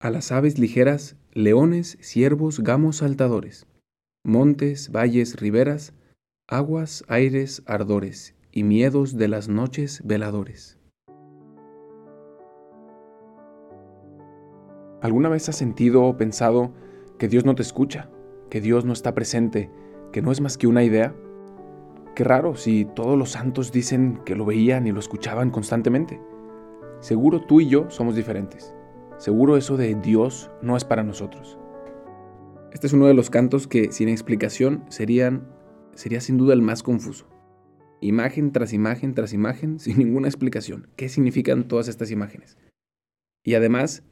A las aves ligeras, leones, ciervos, gamos saltadores, montes, valles, riberas, aguas, aires, ardores, y miedos de las noches veladores. ¿Alguna vez has sentido o pensado que Dios no te escucha, que Dios no está presente, que no es más que una idea? Qué raro si todos los santos dicen que lo veían y lo escuchaban constantemente. Seguro tú y yo somos diferentes. Seguro eso de Dios no es para nosotros. Este es uno de los cantos que sin explicación serían, sería sin duda el más confuso. Imagen tras imagen tras imagen sin ninguna explicación. ¿Qué significan todas estas imágenes? Y además,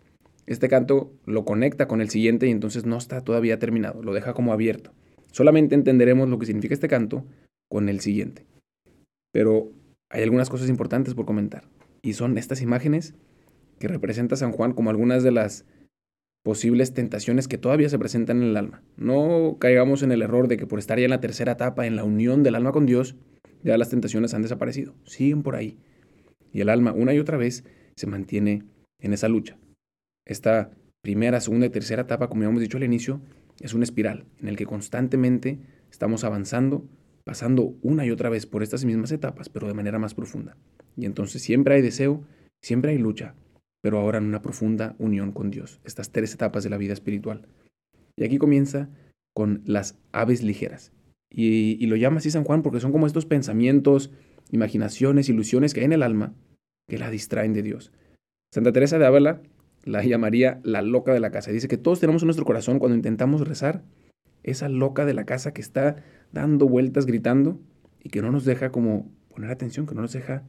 este canto lo conecta con el siguiente y entonces no está todavía terminado, lo deja como abierto. Solamente entenderemos lo que significa este canto con el siguiente. Pero hay algunas cosas importantes por comentar. Y son estas imágenes que representa San Juan como algunas de las posibles tentaciones que todavía se presentan en el alma. No caigamos en el error de que por estar ya en la tercera etapa, en la unión del alma con Dios, ya las tentaciones han desaparecido. Siguen por ahí. Y el alma una y otra vez se mantiene en esa lucha. Esta primera, segunda y tercera etapa, como ya hemos dicho al inicio, es una espiral en el que constantemente estamos avanzando, pasando una y otra vez por estas mismas etapas, pero de manera más profunda. Y entonces siempre hay deseo, siempre hay lucha, pero ahora en una profunda unión con Dios, estas tres etapas de la vida espiritual. Y aquí comienza con las aves ligeras. Y, lo llama así San Juan porque son como estos pensamientos, imaginaciones, ilusiones que hay en el alma que la distraen de Dios. Santa Teresa de Ávila la llamaría la loca de la casa. Dice que todos tenemos en nuestro corazón cuando intentamos rezar esa loca de la casa que está dando vueltas gritando y que no nos deja como poner atención, que no nos deja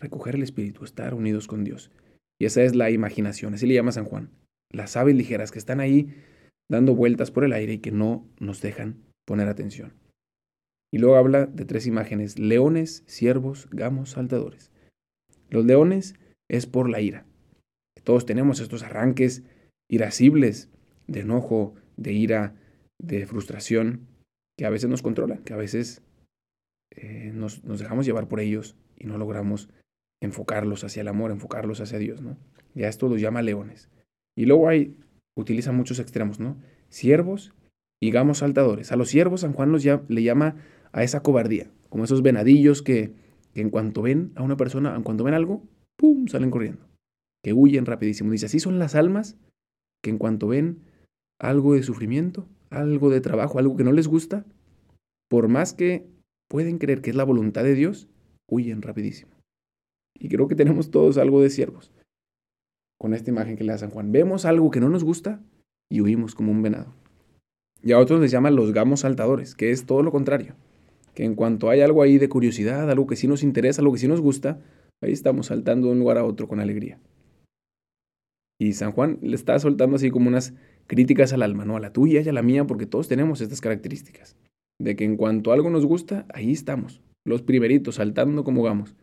recoger el espíritu, estar unidos con Dios. Y esa es la imaginación, así le llama San Juan. Las aves ligeras que están ahí dando vueltas por el aire y que no nos dejan poner atención. Y luego habla de tres imágenes, leones, ciervos, gamos, saltadores. Los leones es por la ira. Todos tenemos estos arranques irascibles de enojo, de ira, de frustración, que a veces nos controlan, que a veces eh, nos, nos dejamos llevar por ellos y no logramos enfocarlos hacia el amor, enfocarlos hacia Dios, ¿no? Ya esto los llama leones. Y luego hay, utiliza muchos extremos, ¿no? Siervos y gamos saltadores. A los siervos San Juan los le llama a esa cobardía, como esos venadillos que, que en cuanto ven a una persona, en cuanto ven algo, ¡pum!, salen corriendo, que huyen rapidísimo. Dice, así son las almas que en cuanto ven algo de sufrimiento, algo de trabajo, algo que no les gusta, por más que pueden creer que es la voluntad de Dios, huyen rapidísimo. Y creo que tenemos todos algo de siervos. Con esta imagen que le da San Juan. Vemos algo que no nos gusta y huimos como un venado. Y a otros les llaman los gamos saltadores, que es todo lo contrario. Que en cuanto hay algo ahí de curiosidad, algo que sí nos interesa, algo que sí nos gusta, ahí estamos saltando de un lugar a otro con alegría. Y San Juan le está soltando así como unas críticas al alma, ¿no? A la tuya y a la mía, porque todos tenemos estas características. De que en cuanto algo nos gusta, ahí estamos. Los primeritos, saltando como gamos.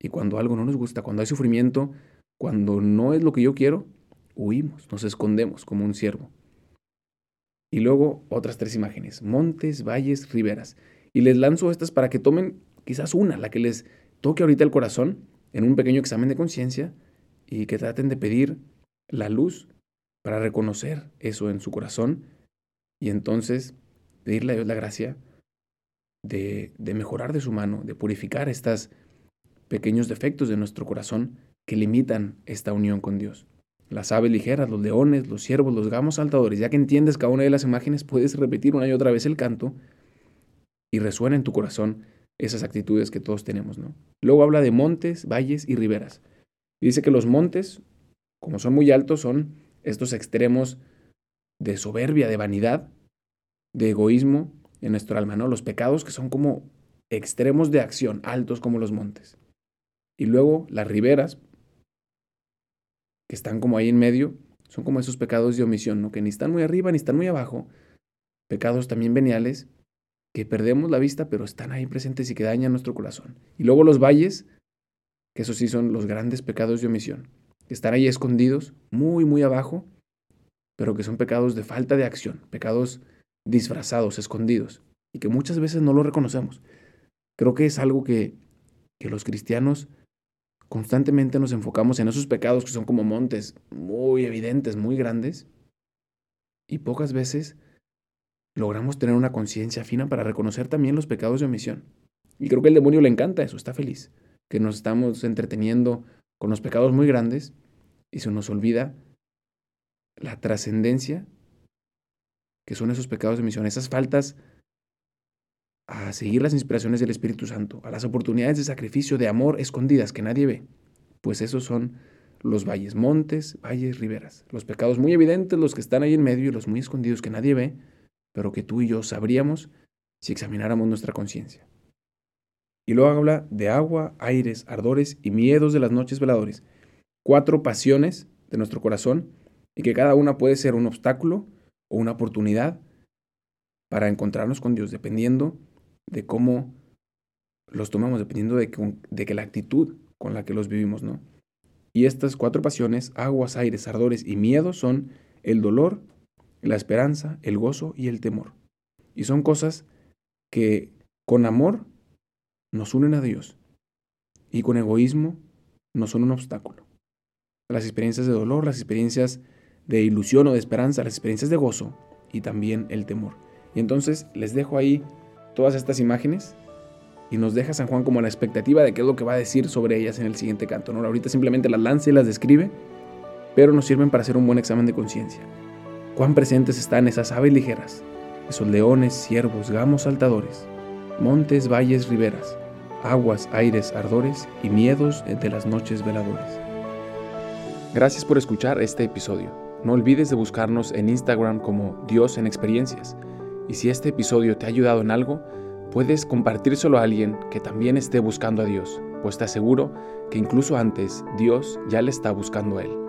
Y cuando algo no nos gusta, cuando hay sufrimiento, cuando no es lo que yo quiero, huimos, nos escondemos como un ciervo. Y luego otras tres imágenes, montes, valles, riberas. Y les lanzo estas para que tomen quizás una, la que les toque ahorita el corazón en un pequeño examen de conciencia y que traten de pedir la luz para reconocer eso en su corazón y entonces pedirle a Dios la gracia de, de mejorar de su mano, de purificar estas pequeños defectos de nuestro corazón que limitan esta unión con Dios. Las aves ligeras, los leones, los ciervos, los gamos saltadores, ya que entiendes cada una de las imágenes, puedes repetir una y otra vez el canto y resuena en tu corazón esas actitudes que todos tenemos, ¿no? Luego habla de montes, valles y riberas. dice que los montes, como son muy altos, son estos extremos de soberbia, de vanidad, de egoísmo en nuestro alma, ¿no? Los pecados que son como extremos de acción, altos como los montes. Y luego las riberas, que están como ahí en medio, son como esos pecados de omisión, ¿no? que ni están muy arriba ni están muy abajo. Pecados también veniales, que perdemos la vista, pero están ahí presentes y que dañan nuestro corazón. Y luego los valles, que esos sí son los grandes pecados de omisión, que están ahí escondidos, muy, muy abajo, pero que son pecados de falta de acción, pecados disfrazados, escondidos, y que muchas veces no lo reconocemos. Creo que es algo que, que los cristianos constantemente nos enfocamos en esos pecados que son como montes muy evidentes, muy grandes, y pocas veces logramos tener una conciencia fina para reconocer también los pecados de omisión. Y creo que el demonio le encanta eso, está feliz, que nos estamos entreteniendo con los pecados muy grandes y se nos olvida la trascendencia que son esos pecados de omisión, esas faltas a seguir las inspiraciones del Espíritu Santo, a las oportunidades de sacrificio, de amor escondidas que nadie ve, pues esos son los valles, montes, valles, riberas, los pecados muy evidentes, los que están ahí en medio y los muy escondidos que nadie ve, pero que tú y yo sabríamos si examináramos nuestra conciencia. Y luego habla de agua, aires, ardores y miedos de las noches veladores, cuatro pasiones de nuestro corazón y que cada una puede ser un obstáculo o una oportunidad para encontrarnos con Dios, dependiendo de cómo los tomamos, dependiendo de que, de que la actitud con la que los vivimos, ¿no? Y estas cuatro pasiones, aguas, aires, ardores y miedos, son el dolor, la esperanza, el gozo y el temor. Y son cosas que con amor nos unen a Dios y con egoísmo nos son un obstáculo. Las experiencias de dolor, las experiencias de ilusión o de esperanza, las experiencias de gozo y también el temor. Y entonces les dejo ahí todas estas imágenes y nos deja San Juan como la expectativa de qué es lo que va a decir sobre ellas en el siguiente canto. ¿no? Ahorita simplemente las lanza y las describe, pero nos sirven para hacer un buen examen de conciencia. Cuán presentes están esas aves ligeras, esos leones, ciervos, gamos saltadores, montes, valles, riberas, aguas, aires, ardores y miedos de las noches veladores. Gracias por escuchar este episodio. No olvides de buscarnos en Instagram como Dios en Experiencias. Y si este episodio te ha ayudado en algo, puedes compartírselo a alguien que también esté buscando a Dios, pues te aseguro que incluso antes Dios ya le está buscando a él.